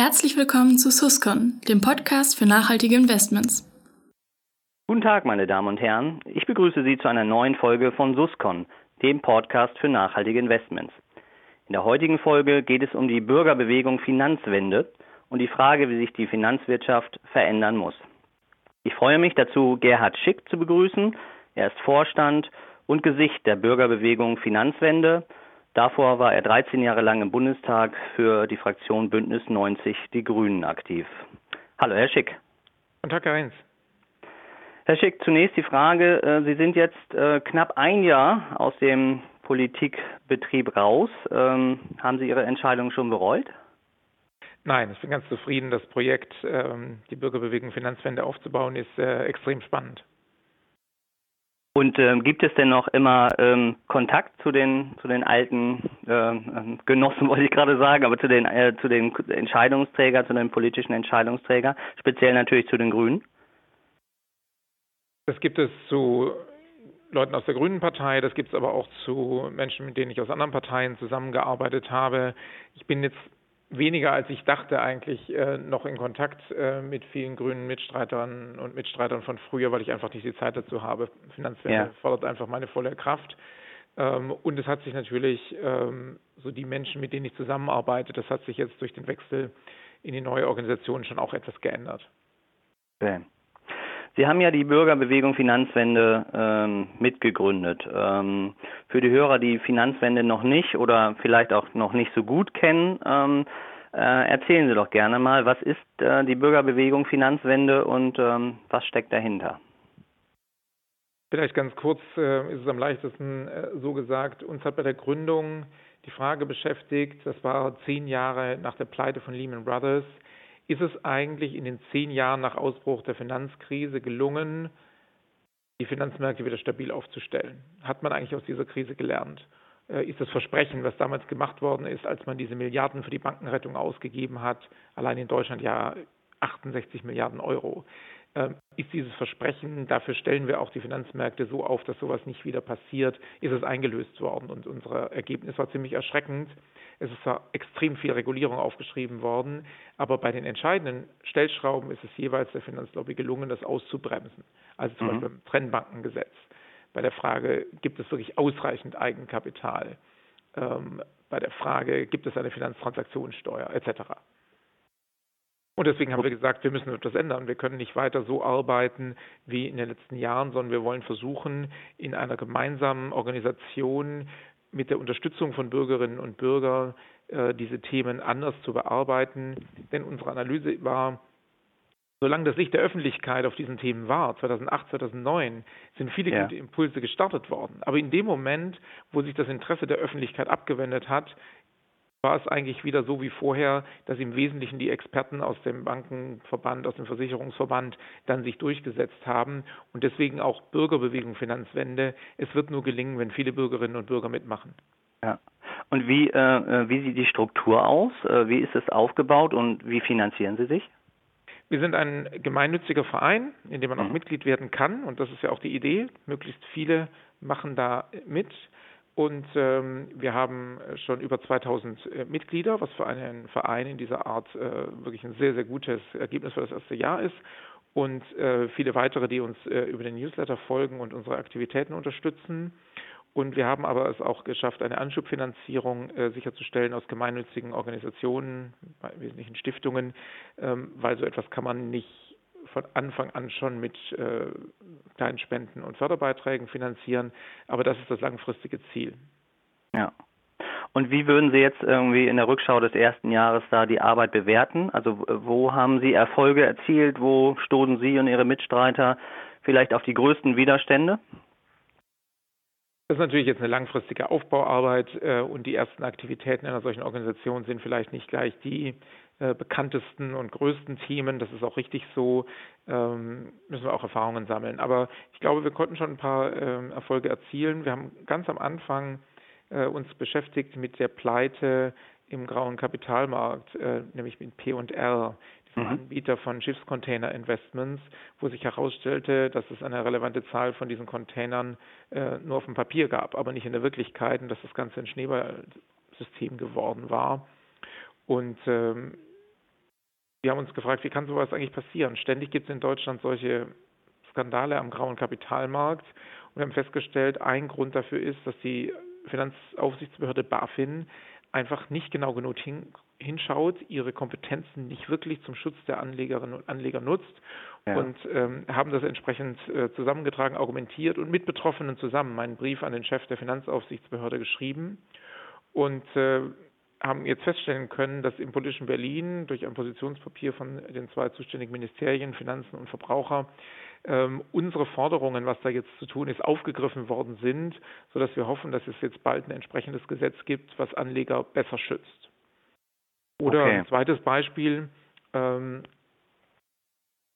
Herzlich willkommen zu Suscon, dem Podcast für nachhaltige Investments. Guten Tag, meine Damen und Herren. Ich begrüße Sie zu einer neuen Folge von Suscon, dem Podcast für nachhaltige Investments. In der heutigen Folge geht es um die Bürgerbewegung Finanzwende und die Frage, wie sich die Finanzwirtschaft verändern muss. Ich freue mich dazu, Gerhard Schick zu begrüßen. Er ist Vorstand und Gesicht der Bürgerbewegung Finanzwende Davor war er 13 Jahre lang im Bundestag für die Fraktion Bündnis 90 Die Grünen aktiv. Hallo, Herr Schick. Guten Tag, Herr Heinz. Herr Schick, zunächst die Frage, äh, Sie sind jetzt äh, knapp ein Jahr aus dem Politikbetrieb raus. Ähm, haben Sie Ihre Entscheidung schon bereut? Nein, ich bin ganz zufrieden. Das Projekt, ähm, die Bürgerbewegung Finanzwende aufzubauen, ist äh, extrem spannend. Und ähm, gibt es denn noch immer ähm, Kontakt zu den zu den alten äh, Genossen, wollte ich gerade sagen, aber zu den äh, zu den Entscheidungsträgern, zu den politischen Entscheidungsträgern, speziell natürlich zu den Grünen? Das gibt es zu Leuten aus der Grünen Partei, das gibt es aber auch zu Menschen, mit denen ich aus anderen Parteien zusammengearbeitet habe. Ich bin jetzt weniger als ich dachte eigentlich äh, noch in Kontakt äh, mit vielen grünen Mitstreitern und Mitstreitern von früher, weil ich einfach nicht die Zeit dazu habe. Finanzwende ja. fordert einfach meine volle Kraft. Ähm, und es hat sich natürlich ähm, so die Menschen, mit denen ich zusammenarbeite, das hat sich jetzt durch den Wechsel in die neue Organisation schon auch etwas geändert. Okay. Sie haben ja die Bürgerbewegung Finanzwende ähm, mitgegründet. Ähm, für die Hörer, die Finanzwende noch nicht oder vielleicht auch noch nicht so gut kennen, ähm, äh, erzählen Sie doch gerne mal, was ist äh, die Bürgerbewegung Finanzwende und ähm, was steckt dahinter? Vielleicht ganz kurz äh, ist es am leichtesten äh, so gesagt. Uns hat bei der Gründung die Frage beschäftigt, das war zehn Jahre nach der Pleite von Lehman Brothers, ist es eigentlich in den zehn Jahren nach Ausbruch der Finanzkrise gelungen, die Finanzmärkte wieder stabil aufzustellen? Hat man eigentlich aus dieser Krise gelernt? Äh, ist das Versprechen, was damals gemacht worden ist, als man diese Milliarden für die Bankenrettung ausgegeben hat, allein in Deutschland ja 68 Milliarden Euro, ähm, ist dieses Versprechen, dafür stellen wir auch die Finanzmärkte so auf, dass sowas nicht wieder passiert, ist es eingelöst worden. Und unser Ergebnis war ziemlich erschreckend. Es ist zwar extrem viel Regulierung aufgeschrieben worden, aber bei den entscheidenden Stellschrauben ist es jeweils der Finanzlobby gelungen, das auszubremsen. Also zum mhm. Beispiel beim Trennbankengesetz. Bei der Frage, gibt es wirklich ausreichend Eigenkapital? Ähm, bei der Frage, gibt es eine Finanztransaktionssteuer etc. Und deswegen haben wir gesagt, wir müssen etwas ändern. Wir können nicht weiter so arbeiten wie in den letzten Jahren, sondern wir wollen versuchen, in einer gemeinsamen Organisation mit der Unterstützung von Bürgerinnen und Bürgern äh, diese Themen anders zu bearbeiten. Denn unsere Analyse war, solange das Licht der Öffentlichkeit auf diesen Themen war, 2008, 2009, sind viele ja. gute Impulse gestartet worden. Aber in dem Moment, wo sich das Interesse der Öffentlichkeit abgewendet hat, war es eigentlich wieder so wie vorher, dass im Wesentlichen die Experten aus dem Bankenverband, aus dem Versicherungsverband dann sich durchgesetzt haben und deswegen auch Bürgerbewegung Finanzwende. Es wird nur gelingen, wenn viele Bürgerinnen und Bürger mitmachen. Ja. Und wie, äh, äh wie sieht die Struktur aus? Äh, wie ist es aufgebaut und wie finanzieren Sie sich? Wir sind ein gemeinnütziger Verein, in dem man auch mhm. Mitglied werden kann und das ist ja auch die Idee. Möglichst viele machen da mit. Und ähm, wir haben schon über 2000 äh, Mitglieder, was für einen Verein in dieser Art äh, wirklich ein sehr, sehr gutes Ergebnis für das erste Jahr ist. Und äh, viele weitere, die uns äh, über den Newsletter folgen und unsere Aktivitäten unterstützen. Und wir haben aber es auch geschafft, eine Anschubfinanzierung äh, sicherzustellen aus gemeinnützigen Organisationen, Wesentlichen Stiftungen, ähm, weil so etwas kann man nicht von Anfang an schon mit äh, kleinen Spenden und Förderbeiträgen finanzieren. Aber das ist das langfristige Ziel. Ja. Und wie würden Sie jetzt irgendwie in der Rückschau des ersten Jahres da die Arbeit bewerten? Also wo haben Sie Erfolge erzielt? Wo stoßen Sie und Ihre Mitstreiter vielleicht auf die größten Widerstände? Das ist natürlich jetzt eine langfristige Aufbauarbeit äh, und die ersten Aktivitäten einer solchen Organisation sind vielleicht nicht gleich die äh, bekanntesten und größten Themen. Das ist auch richtig so. Ähm, müssen wir auch Erfahrungen sammeln. Aber ich glaube, wir konnten schon ein paar ähm, Erfolge erzielen. Wir haben ganz am Anfang äh, uns beschäftigt mit der Pleite im grauen Kapitalmarkt, äh, nämlich mit P&R mhm. Anbieter von Schiffscontainer-Investments, wo sich herausstellte, dass es eine relevante Zahl von diesen Containern äh, nur auf dem Papier gab, aber nicht in der Wirklichkeit und dass das Ganze ein Schneeballsystem geworden war. Und ähm, wir haben uns gefragt, wie kann sowas eigentlich passieren? Ständig gibt es in Deutschland solche Skandale am grauen Kapitalmarkt und wir haben festgestellt, ein Grund dafür ist, dass die Finanzaufsichtsbehörde BaFin einfach nicht genau genug hin, hinschaut, ihre Kompetenzen nicht wirklich zum Schutz der Anlegerinnen und Anleger nutzt ja. und ähm, haben das entsprechend äh, zusammengetragen, argumentiert und mit Betroffenen zusammen meinen Brief an den Chef der Finanzaufsichtsbehörde geschrieben und äh, haben jetzt feststellen können, dass im politischen Berlin durch ein Positionspapier von den zwei zuständigen Ministerien, Finanzen und Verbraucher, ähm, unsere Forderungen, was da jetzt zu tun ist, aufgegriffen worden sind, sodass wir hoffen, dass es jetzt bald ein entsprechendes Gesetz gibt, was Anleger besser schützt. Oder okay. ein zweites Beispiel, ähm,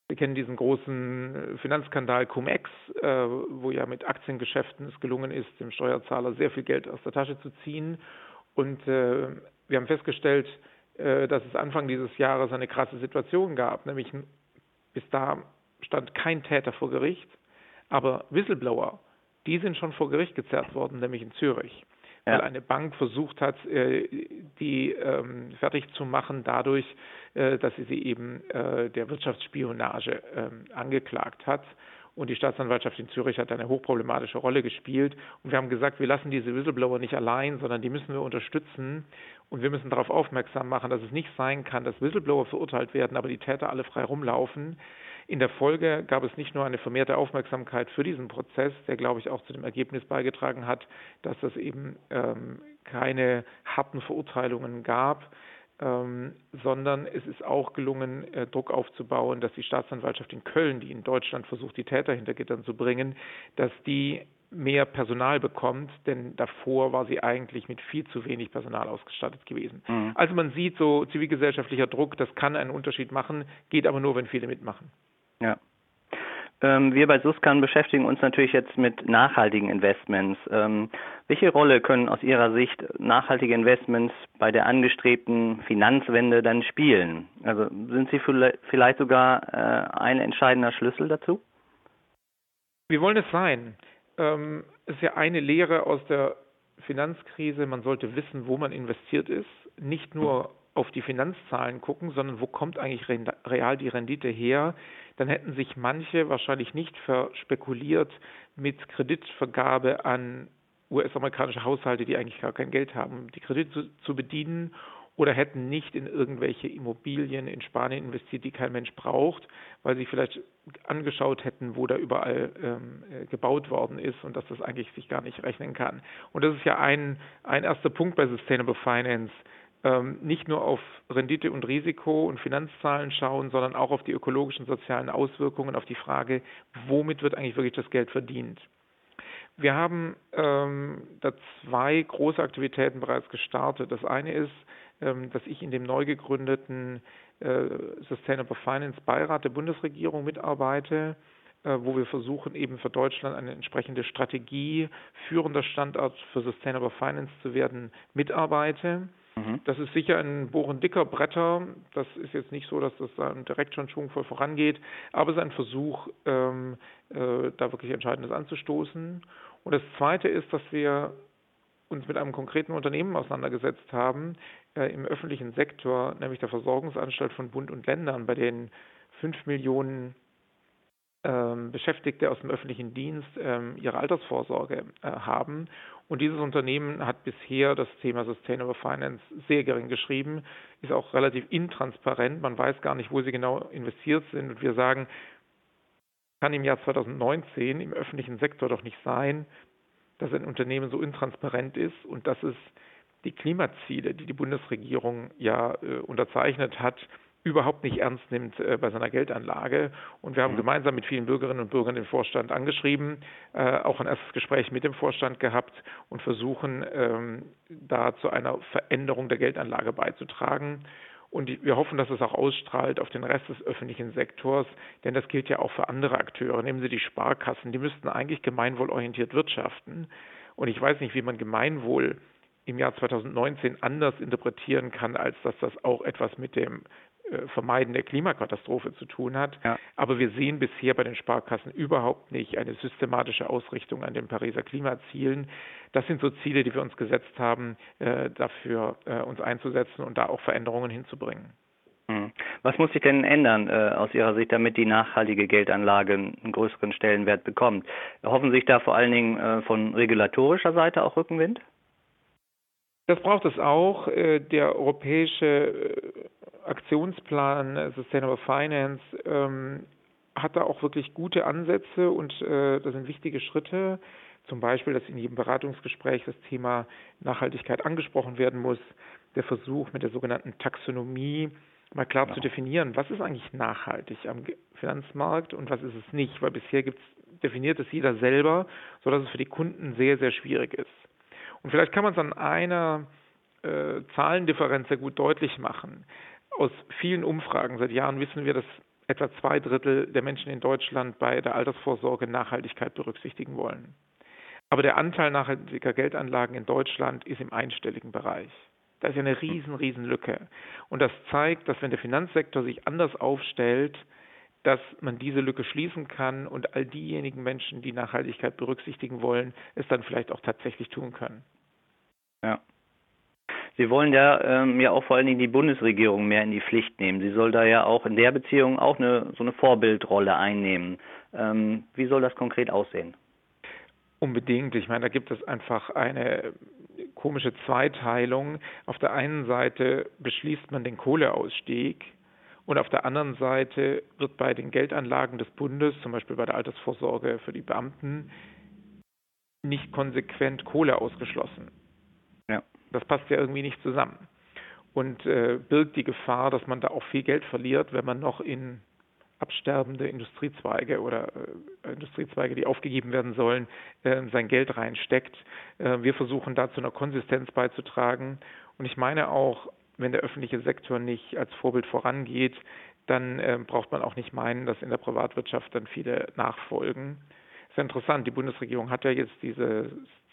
wir kennen diesen großen Finanzskandal Cum-Ex, äh, wo ja mit Aktiengeschäften es gelungen ist, dem Steuerzahler sehr viel Geld aus der Tasche zu ziehen. Und äh, wir haben festgestellt, äh, dass es Anfang dieses Jahres eine krasse Situation gab, nämlich bis da stand kein Täter vor Gericht, aber Whistleblower, die sind schon vor Gericht gezerrt worden, nämlich in Zürich. Ja. Weil eine Bank versucht hat, äh, die ähm, fertig zu machen dadurch, äh, dass sie sie eben der Wirtschaftsspionage ähm, angeklagt hat. Und die Staatsanwaltschaft in Zürich hat eine hochproblematische Rolle gespielt. Und wir haben gesagt, wir lassen diese Whistleblower nicht allein, sondern die müssen wir unterstützen. Und wir müssen darauf aufmerksam machen, dass es nicht sein kann, dass Whistleblower verurteilt werden, aber die Täter alle frei rumlaufen. In der Folge gab es nicht nur eine vermehrte Aufmerksamkeit für diesen Prozess, der, glaube ich, auch zu dem Ergebnis beigetragen hat, dass es eben ähm, keine harten Verurteilungen gab, ähm, sondern es ist auch gelungen, äh, Druck aufzubauen, dass die Staatsanwaltschaft in Köln, die in Deutschland versucht, die Täter hinter Gittern zu bringen, dass die mehr Personal bekommt, denn davor war sie eigentlich mit viel zu wenig Personal ausgestattet gewesen. Mhm. Also man sieht so zivilgesellschaftlicher Druck, das kann einen Unterschied machen, geht aber nur, wenn viele mitmachen. Ja. Ähm, wir bei Suskan beschäftigen uns natürlich jetzt mit nachhaltigen Investments. Ähm, welche Rolle können aus Ihrer Sicht nachhaltige Investments bei der angestrebten Finanzwende dann spielen? Also sind sie vielleicht sogar äh, ein entscheidender Schlüssel dazu? Wir wollen es sein. Ähm, es ist ja eine Lehre aus der Finanzkrise, man sollte wissen, wo man investiert ist, nicht nur auf die Finanzzahlen gucken, sondern wo kommt eigentlich real die Rendite her, dann hätten sich manche wahrscheinlich nicht verspekuliert mit Kreditvergabe an US-amerikanische Haushalte, die eigentlich gar kein Geld haben, die Kredite zu, bedienen oder hätten nicht in irgendwelche Immobilien in Spanien investiert, die kein Mensch braucht, weil sie vielleicht angeschaut hätten, wo da überall ähm, äh, gebaut worden ist und dass das eigentlich sich gar nicht rechnen kann. Und das ist ja ein, ein erster Punkt bei Sustainable Finance, ähm, nicht nur auf Rendite und Risiko und Finanzzahlen schauen, sondern auch auf die ökologischen, sozialen Auswirkungen, auf die Frage, womit wird eigentlich wirklich das Geld verdient. Wir haben ähm, da zwei große Aktivitäten bereits gestartet. Das eine ist, ähm, dass ich in dem neu gegründeten äh, Sustainable Finance Beirat der Bundesregierung mitarbeite, äh, wo wir versuchen, eben für Deutschland eine entsprechende Strategie, führender Standort für Sustainable Finance zu werden, mitarbeite. Mhm. Das ist sicher ein Bohren dicker Bretter. Das ist jetzt nicht so, dass das dann direkt schon schwungvoll vorangeht, aber es ist ein Versuch, ähm, äh, da wirklich Entscheidendes anzustoßen. Und das Zweite ist, dass wir uns mit einem konkreten Unternehmen auseinandergesetzt haben äh, im öffentlichen Sektor, nämlich der Versorgungsanstalt von Bund und Ländern, bei den fünf Millionen ähm, Beschäftigte aus dem öffentlichen Dienst ähm, ihre Altersvorsorge äh, haben. Und dieses Unternehmen hat bisher das Thema Sustainable Finance sehr gering geschrieben, ist auch relativ intransparent. Man weiß gar nicht, wo sie genau investiert sind. Und wir sagen, kann im Jahr 2019 im öffentlichen Sektor doch nicht sein, dass ein Unternehmen so intransparent ist und dass es die Klimaziele, die die Bundesregierung ja äh, unterzeichnet hat, überhaupt nicht ernst nimmt äh, bei seiner Geldanlage. Und wir haben mhm. gemeinsam mit vielen Bürgerinnen und Bürgern den Vorstand angeschrieben, äh, auch ein erstes Gespräch mit dem Vorstand gehabt und versuchen, ähm, da zu einer Veränderung der Geldanlage beizutragen. Und wir hoffen, dass es auch ausstrahlt auf den Rest des öffentlichen Sektors, denn das gilt ja auch für andere Akteure. Nehmen Sie die Sparkassen, die müssten eigentlich gemeinwohlorientiert wirtschaften. Und ich weiß nicht, wie man Gemeinwohl im Jahr 2019 anders interpretieren kann, als dass das auch etwas mit dem Vermeiden der Klimakatastrophe zu tun hat. Ja. Aber wir sehen bisher bei den Sparkassen überhaupt nicht eine systematische Ausrichtung an den Pariser Klimazielen. Das sind so Ziele, die wir uns gesetzt haben, äh, dafür äh, uns einzusetzen und da auch Veränderungen hinzubringen. Hm. Was muss sich denn ändern äh, aus Ihrer Sicht, damit die nachhaltige Geldanlage einen größeren Stellenwert bekommt? Hoffen sich da vor allen Dingen äh, von regulatorischer Seite auch Rückenwind? Das braucht es auch. Äh, der europäische äh, Aktionsplan äh, Sustainable Finance ähm, hat da auch wirklich gute Ansätze und das sind wichtige Schritte. Zum Beispiel, dass in jedem Beratungsgespräch das Thema Nachhaltigkeit angesprochen werden muss. Der Versuch mit der sogenannten Taxonomie mal klar ja. zu definieren, was ist eigentlich nachhaltig am Finanzmarkt und was ist es nicht, weil bisher gibt's, definiert es jeder selber, sodass es für die Kunden sehr, sehr schwierig ist. Und vielleicht kann man es an einer äh, Zahlendifferenz sehr gut deutlich machen. Aus vielen Umfragen seit Jahren wissen wir, dass etwa zwei Drittel der Menschen in Deutschland bei der Altersvorsorge Nachhaltigkeit berücksichtigen wollen. Aber der Anteil nachhaltiger Geldanlagen in Deutschland ist im einstelligen Bereich. Da ist ja eine riesen, riesen Lücke. Und das zeigt, dass wenn der Finanzsektor sich anders aufstellt, dass man diese Lücke schließen kann und all diejenigen Menschen, die Nachhaltigkeit berücksichtigen wollen, es dann vielleicht auch tatsächlich tun können. Ja. Sie wollen ja, ähm, ja auch vor allen Dingen die Bundesregierung mehr in die Pflicht nehmen. Sie soll da ja auch in der Beziehung auch eine, so eine Vorbildrolle einnehmen. Ähm, wie soll das konkret aussehen? Unbedingt. Ich meine, da gibt es einfach eine komische Zweiteilung. Auf der einen Seite beschließt man den Kohleausstieg und auf der anderen Seite wird bei den Geldanlagen des Bundes, zum Beispiel bei der Altersvorsorge für die Beamten, nicht konsequent Kohle ausgeschlossen. Das passt ja irgendwie nicht zusammen und äh, birgt die Gefahr, dass man da auch viel Geld verliert, wenn man noch in absterbende Industriezweige oder äh, Industriezweige, die aufgegeben werden sollen, äh, sein Geld reinsteckt. Äh, wir versuchen da zu einer Konsistenz beizutragen. Und ich meine auch, wenn der öffentliche Sektor nicht als Vorbild vorangeht, dann äh, braucht man auch nicht meinen, dass in der Privatwirtschaft dann viele nachfolgen. Ist ja interessant, die Bundesregierung hat ja jetzt dieses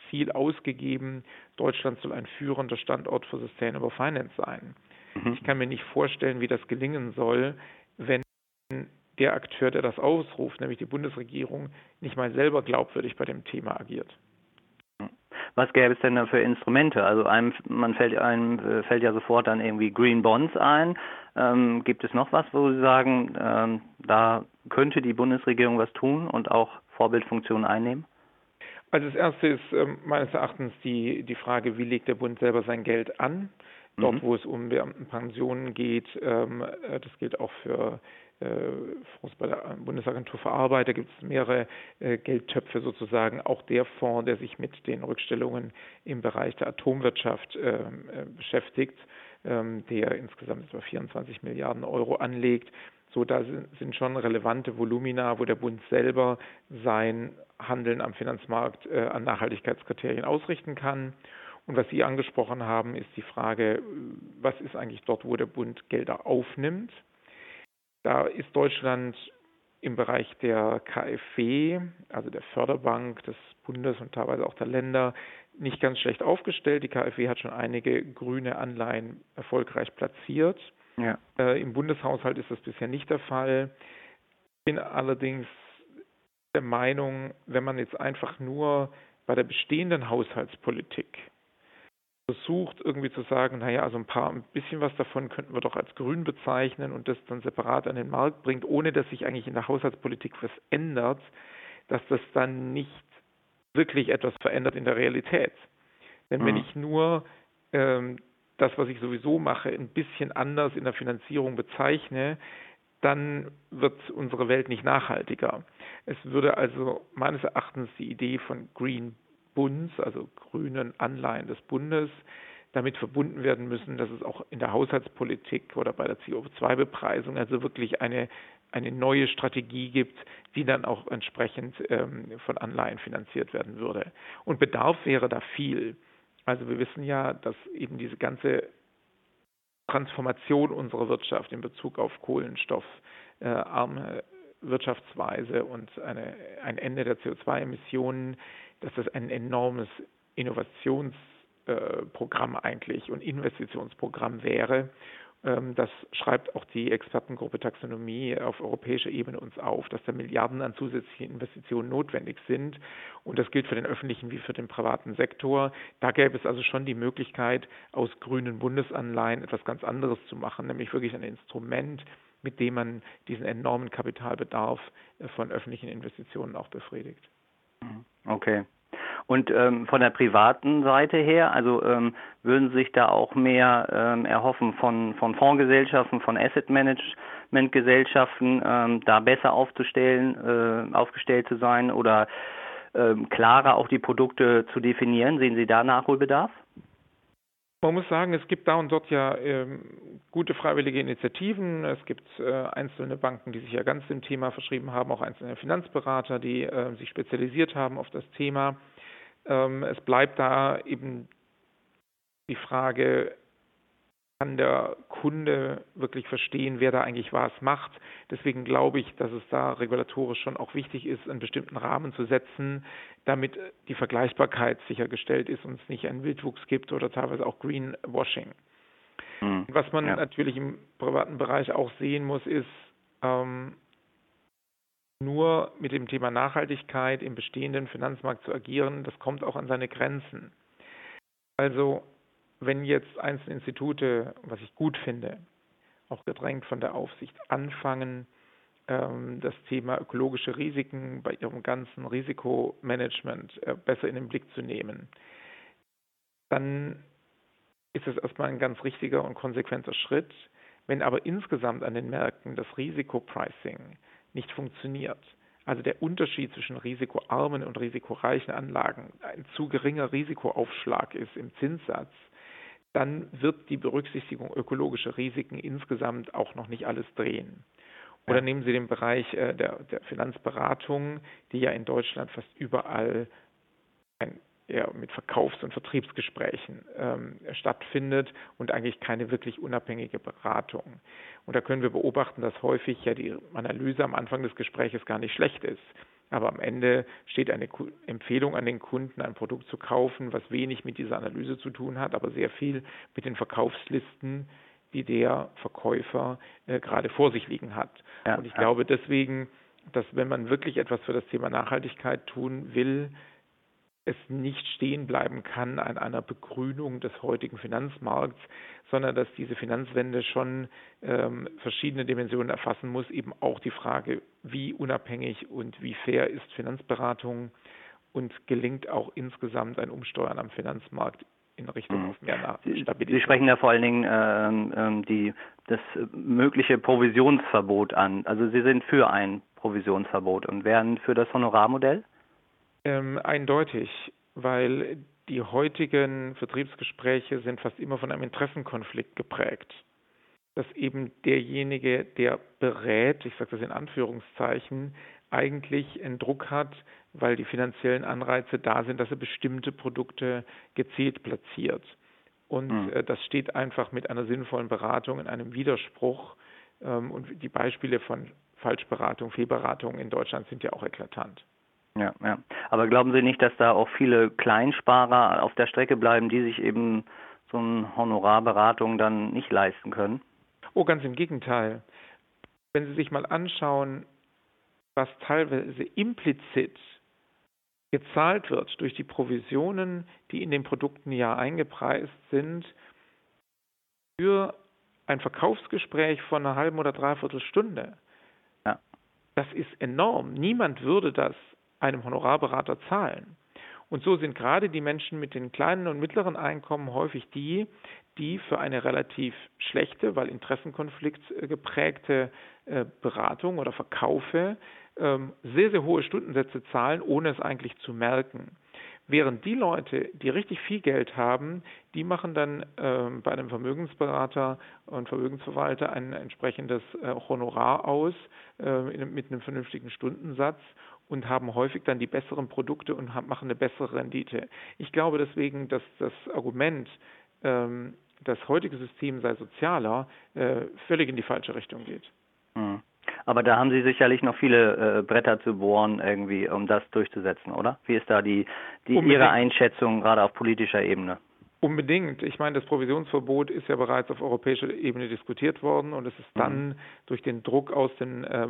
Ziel ausgegeben, Deutschland soll ein führender Standort für Sustainable Finance sein. Mhm. Ich kann mir nicht vorstellen, wie das gelingen soll, wenn der Akteur, der das ausruft, nämlich die Bundesregierung, nicht mal selber glaubwürdig bei dem Thema agiert. Was gäbe es denn da für Instrumente? Also einem, man fällt einem äh, fällt ja sofort dann irgendwie Green Bonds ein. Ähm, gibt es noch was, wo Sie sagen, ähm, da könnte die Bundesregierung was tun und auch Vorbildfunktionen einnehmen? Also das erste ist ähm, meines Erachtens die, die Frage, wie legt der Bund selber sein Geld an? Dort, mhm. wo es um Beamtenpensionen geht, ähm, äh, das gilt auch für äh, bei der Bundesagentur für Arbeit, da gibt es mehrere äh, Geldtöpfe sozusagen, auch der Fonds, der sich mit den Rückstellungen im Bereich der Atomwirtschaft ähm, äh, beschäftigt, ähm, der insgesamt etwa 24 Milliarden Euro anlegt. So, da sind schon relevante Volumina, wo der Bund selber sein Handeln am Finanzmarkt an Nachhaltigkeitskriterien ausrichten kann. Und was Sie angesprochen haben, ist die Frage, was ist eigentlich dort, wo der Bund Gelder aufnimmt? Da ist Deutschland im Bereich der KfW, also der Förderbank des Bundes und teilweise auch der Länder, nicht ganz schlecht aufgestellt. Die KfW hat schon einige grüne Anleihen erfolgreich platziert. Ja. Äh, Im Bundeshaushalt ist das bisher nicht der Fall. Ich bin allerdings der Meinung, wenn man jetzt einfach nur bei der bestehenden Haushaltspolitik versucht irgendwie zu sagen, naja, also ein paar, ein bisschen was davon könnten wir doch als grün bezeichnen und das dann separat an den Markt bringt, ohne dass sich eigentlich in der Haushaltspolitik was ändert, dass das dann nicht wirklich etwas verändert in der Realität. Denn mhm. wenn ich nur ähm, das, was ich sowieso mache, ein bisschen anders in der Finanzierung bezeichne, dann wird unsere Welt nicht nachhaltiger. Es würde also meines Erachtens die Idee von Green Bunds, also grünen Anleihen des Bundes, damit verbunden werden müssen, dass es auch in der Haushaltspolitik oder bei der CO2-Bepreisung also wirklich eine, eine neue Strategie gibt, die dann auch entsprechend ähm, von Anleihen finanziert werden würde. Und Bedarf wäre da viel. Also wir wissen ja, dass eben diese ganze Transformation unserer Wirtschaft in Bezug auf kohlenstoffarme äh, Wirtschaftsweise und eine, ein Ende der CO2-Emissionen dass das ein enormes Innovationsprogramm eigentlich und Investitionsprogramm wäre. Ähm, das schreibt auch die Expertengruppe Taxonomie auf europäischer Ebene uns auf, dass da Milliarden an zusätzlichen Investitionen notwendig sind. Und das gilt für den öffentlichen wie für den privaten Sektor. Da gäbe es also schon die Möglichkeit, aus grünen Bundesanleihen etwas ganz anderes zu machen, nämlich wirklich ein Instrument, mit dem man diesen enormen Kapitalbedarf äh, von öffentlichen Investitionen auch befriedigt. Okay. Und ähm, von der privaten Seite her, also ähm, würden Sie sich da auch mehr ähm, erhoffen von, von Fondsgesellschaften, von Asset Management Gesellschaften, ähm, da besser aufzustellen, äh, aufgestellt zu sein oder ähm, klarer auch die Produkte zu definieren? Sehen Sie da Nachholbedarf? Man muss sagen, es gibt da und dort ja ähm, gute freiwillige Initiativen. Es gibt äh, einzelne Banken, die sich ja ganz dem Thema verschrieben haben, auch einzelne Finanzberater, die äh, sich spezialisiert haben auf das Thema. Ähm, es bleibt da eben die Frage, kann der Kunde wirklich verstehen, wer da eigentlich was macht. Deswegen glaube ich, dass es da regulatorisch schon auch wichtig ist, einen bestimmten Rahmen zu setzen, damit die Vergleichbarkeit sichergestellt ist und es nicht einen Wildwuchs gibt oder teilweise auch Greenwashing. Mhm. Was man ja. natürlich im privaten Bereich auch sehen muss, ist, ähm, nur mit dem Thema Nachhaltigkeit im bestehenden Finanzmarkt zu agieren, das kommt auch an seine Grenzen. Also wenn jetzt einzelne Institute, was ich gut finde, auch gedrängt von der Aufsicht anfangen, ähm, das Thema ökologische Risiken bei ihrem ganzen Risikomanagement äh, besser in den Blick zu nehmen, dann ist es erstmal ein ganz richtiger und konsequenter Schritt. Wenn aber insgesamt an den Märkten das Risikopricing nicht funktioniert. Also der Unterschied zwischen risikoarmen und risikoreichen Anlagen ein zu geringer Risikoaufschlag ist im Zinssatz, dann wird die Berücksichtigung ökologischer Risiken insgesamt auch noch nicht alles drehen. Oder nehmen Sie den Bereich äh, der, der Finanzberatung, die ja in Deutschland fast überall ein eher mit Verkaufs- und Vertriebsgesprächen ähm, stattfindet und eigentlich keine wirklich unabhängige Beratung. Und da können wir beobachten, dass häufig ja die Analyse am Anfang des Gespräches gar nicht schlecht ist. Aber am Ende steht eine Empfehlung an den Kunden, ein Produkt zu kaufen, was wenig mit dieser Analyse zu tun hat, aber sehr viel mit den Verkaufslisten, die der Verkäufer äh, gerade vor sich liegen hat. Ja, und ich ja. glaube deswegen, dass wenn man wirklich etwas für das Thema Nachhaltigkeit tun will, es nicht stehen bleiben kann an einer Begrünung des heutigen Finanzmarkts, sondern dass diese Finanzwende schon ähm, verschiedene Dimensionen erfassen muss, eben auch die Frage, wie unabhängig und wie fair ist Finanzberatung und gelingt auch insgesamt ein Umsteuern am Finanzmarkt in Richtung mhm. auf mehr Stabilität. Sie sprechen da vor allen Dingen ähm, ähm, die, das mögliche Provisionsverbot an. Also Sie sind für ein Provisionsverbot und wären für das Honorarmodell? Ähm, eindeutig, weil die heutigen Vertriebsgespräche sind fast immer von einem Interessenkonflikt geprägt. Dass eben derjenige, der berät, ich sage das in Anführungszeichen, eigentlich einen Druck hat, weil die finanziellen Anreize da sind, dass er bestimmte Produkte gezielt platziert. Und mhm. äh, das steht einfach mit einer sinnvollen Beratung in einem Widerspruch. Ähm, und die Beispiele von Falschberatung, Fehlberatung in Deutschland sind ja auch eklatant. Ja, ja. Aber glauben Sie nicht, dass da auch viele Kleinsparer auf der Strecke bleiben, die sich eben so eine Honorarberatung dann nicht leisten können? Oh, ganz im Gegenteil. Wenn Sie sich mal anschauen, was teilweise implizit gezahlt wird durch die Provisionen, die in den Produkten ja eingepreist sind, für ein Verkaufsgespräch von einer halben oder dreiviertel Stunde. Ja. Das ist enorm. Niemand würde das einem Honorarberater zahlen. Und so sind gerade die Menschen mit den kleinen und mittleren Einkommen häufig die, die für eine relativ schlechte, weil Interessenkonflikt äh, geprägte äh, Beratung oder Verkaufe ähm, sehr, sehr hohe Stundensätze zahlen, ohne es eigentlich zu merken. Während die Leute, die richtig viel Geld haben, die machen dann äh, bei einem Vermögensberater und Vermögensverwalter ein entsprechendes äh, Honorar aus äh, mit einem vernünftigen Stundensatz und haben häufig dann die besseren Produkte und machen eine bessere Rendite. Ich glaube deswegen, dass das Argument, ähm, das heutige System sei sozialer, äh, völlig in die falsche Richtung geht. Mhm. Aber da haben Sie sicherlich noch viele äh, Bretter zu bohren, irgendwie, um das durchzusetzen, oder? Wie ist da die, die Ihre Einschätzung gerade auf politischer Ebene? Unbedingt. Ich meine, das Provisionsverbot ist ja bereits auf europäischer Ebene diskutiert worden und es ist dann mhm. durch den Druck aus den äh,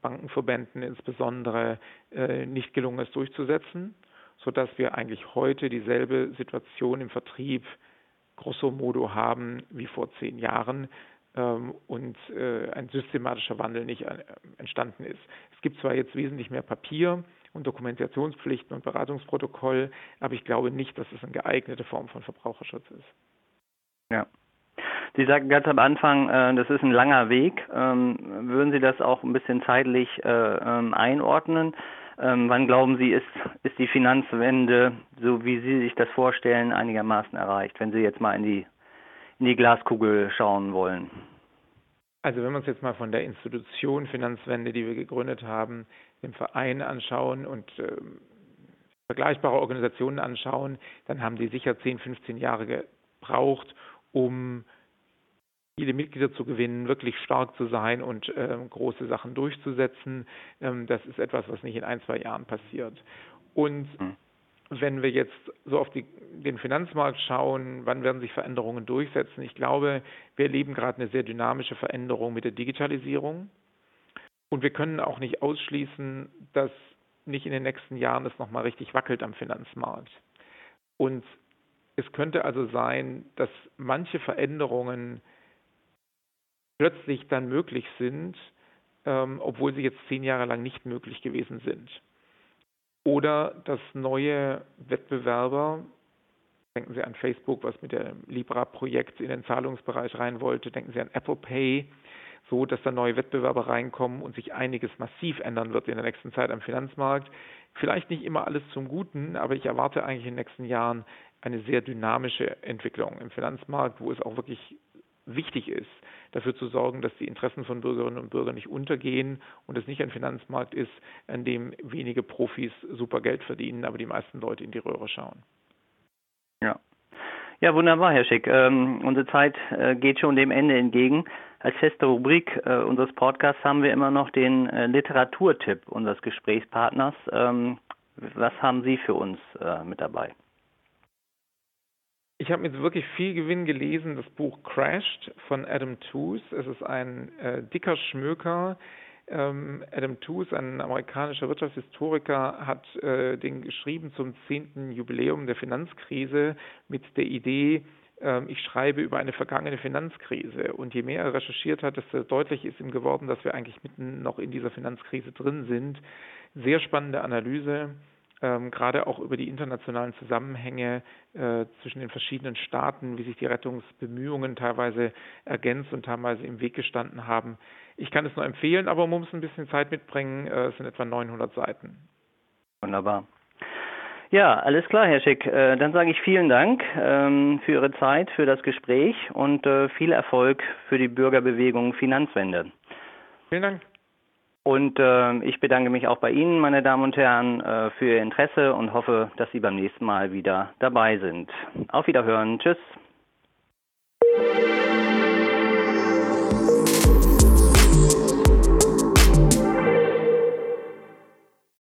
Bankenverbänden insbesondere äh, nicht gelungen, es durchzusetzen, sodass wir eigentlich heute dieselbe Situation im Vertrieb grosso modo haben wie vor zehn Jahren ähm, und äh, ein systematischer Wandel nicht äh, entstanden ist. Es gibt zwar jetzt wesentlich mehr Papier, und Dokumentationspflichten und Beratungsprotokoll, aber ich glaube nicht, dass es eine geeignete Form von Verbraucherschutz ist. Ja. Sie sagten ganz am Anfang, äh, das ist ein langer Weg. Ähm, würden Sie das auch ein bisschen zeitlich äh, ähm, einordnen? Ähm, wann glauben Sie, ist, ist die Finanzwende, so wie Sie sich das vorstellen, einigermaßen erreicht, wenn Sie jetzt mal in die, in die Glaskugel schauen wollen? Also wenn wir uns jetzt mal von der Institution Finanzwende, die wir gegründet haben, den Verein anschauen und äh, vergleichbare Organisationen anschauen, dann haben die sicher 10, 15 Jahre gebraucht, um viele Mitglieder zu gewinnen, wirklich stark zu sein und äh, große Sachen durchzusetzen. Ähm, das ist etwas, was nicht in ein, zwei Jahren passiert. Und mhm wenn wir jetzt so auf die, den Finanzmarkt schauen, wann werden sich Veränderungen durchsetzen? Ich glaube, wir erleben gerade eine sehr dynamische Veränderung mit der Digitalisierung. Und wir können auch nicht ausschließen, dass nicht in den nächsten Jahren es nochmal richtig wackelt am Finanzmarkt. Und es könnte also sein, dass manche Veränderungen plötzlich dann möglich sind, ähm, obwohl sie jetzt zehn Jahre lang nicht möglich gewesen sind. Oder dass neue Wettbewerber, denken Sie an Facebook, was mit dem Libra-Projekt in den Zahlungsbereich rein wollte, denken Sie an Apple Pay, so dass da neue Wettbewerber reinkommen und sich einiges massiv ändern wird in der nächsten Zeit am Finanzmarkt. Vielleicht nicht immer alles zum Guten, aber ich erwarte eigentlich in den nächsten Jahren eine sehr dynamische Entwicklung im Finanzmarkt, wo es auch wirklich wichtig ist, dafür zu sorgen, dass die Interessen von Bürgerinnen und Bürgern nicht untergehen und es nicht ein Finanzmarkt ist, an dem wenige Profis super Geld verdienen, aber die meisten Leute in die Röhre schauen. Ja. Ja, wunderbar, Herr Schick. Ähm, unsere Zeit äh, geht schon dem Ende entgegen. Als feste Rubrik äh, unseres Podcasts haben wir immer noch den äh, Literaturtipp unseres Gesprächspartners. Ähm, was haben Sie für uns äh, mit dabei? Ich habe mit wirklich viel Gewinn gelesen, das Buch Crashed von Adam Tooze. Es ist ein äh, dicker Schmöker. Ähm, Adam Tooze, ein amerikanischer Wirtschaftshistoriker, hat äh, den geschrieben zum zehnten Jubiläum der Finanzkrise mit der Idee, ich schreibe über eine vergangene Finanzkrise. Und je mehr er recherchiert hat, desto deutlich ist ihm geworden, dass wir eigentlich mitten noch in dieser Finanzkrise drin sind. Sehr spannende Analyse ähm, gerade auch über die internationalen Zusammenhänge äh, zwischen den verschiedenen Staaten, wie sich die Rettungsbemühungen teilweise ergänzt und teilweise im Weg gestanden haben. Ich kann es nur empfehlen, aber man muss ein bisschen Zeit mitbringen. Äh, es sind etwa 900 Seiten. Wunderbar. Ja, alles klar, Herr Schick. Äh, dann sage ich vielen Dank ähm, für Ihre Zeit, für das Gespräch und äh, viel Erfolg für die Bürgerbewegung Finanzwende. Vielen Dank. Und äh, ich bedanke mich auch bei Ihnen, meine Damen und Herren, äh, für Ihr Interesse und hoffe, dass Sie beim nächsten Mal wieder dabei sind. Auf Wiederhören. Tschüss.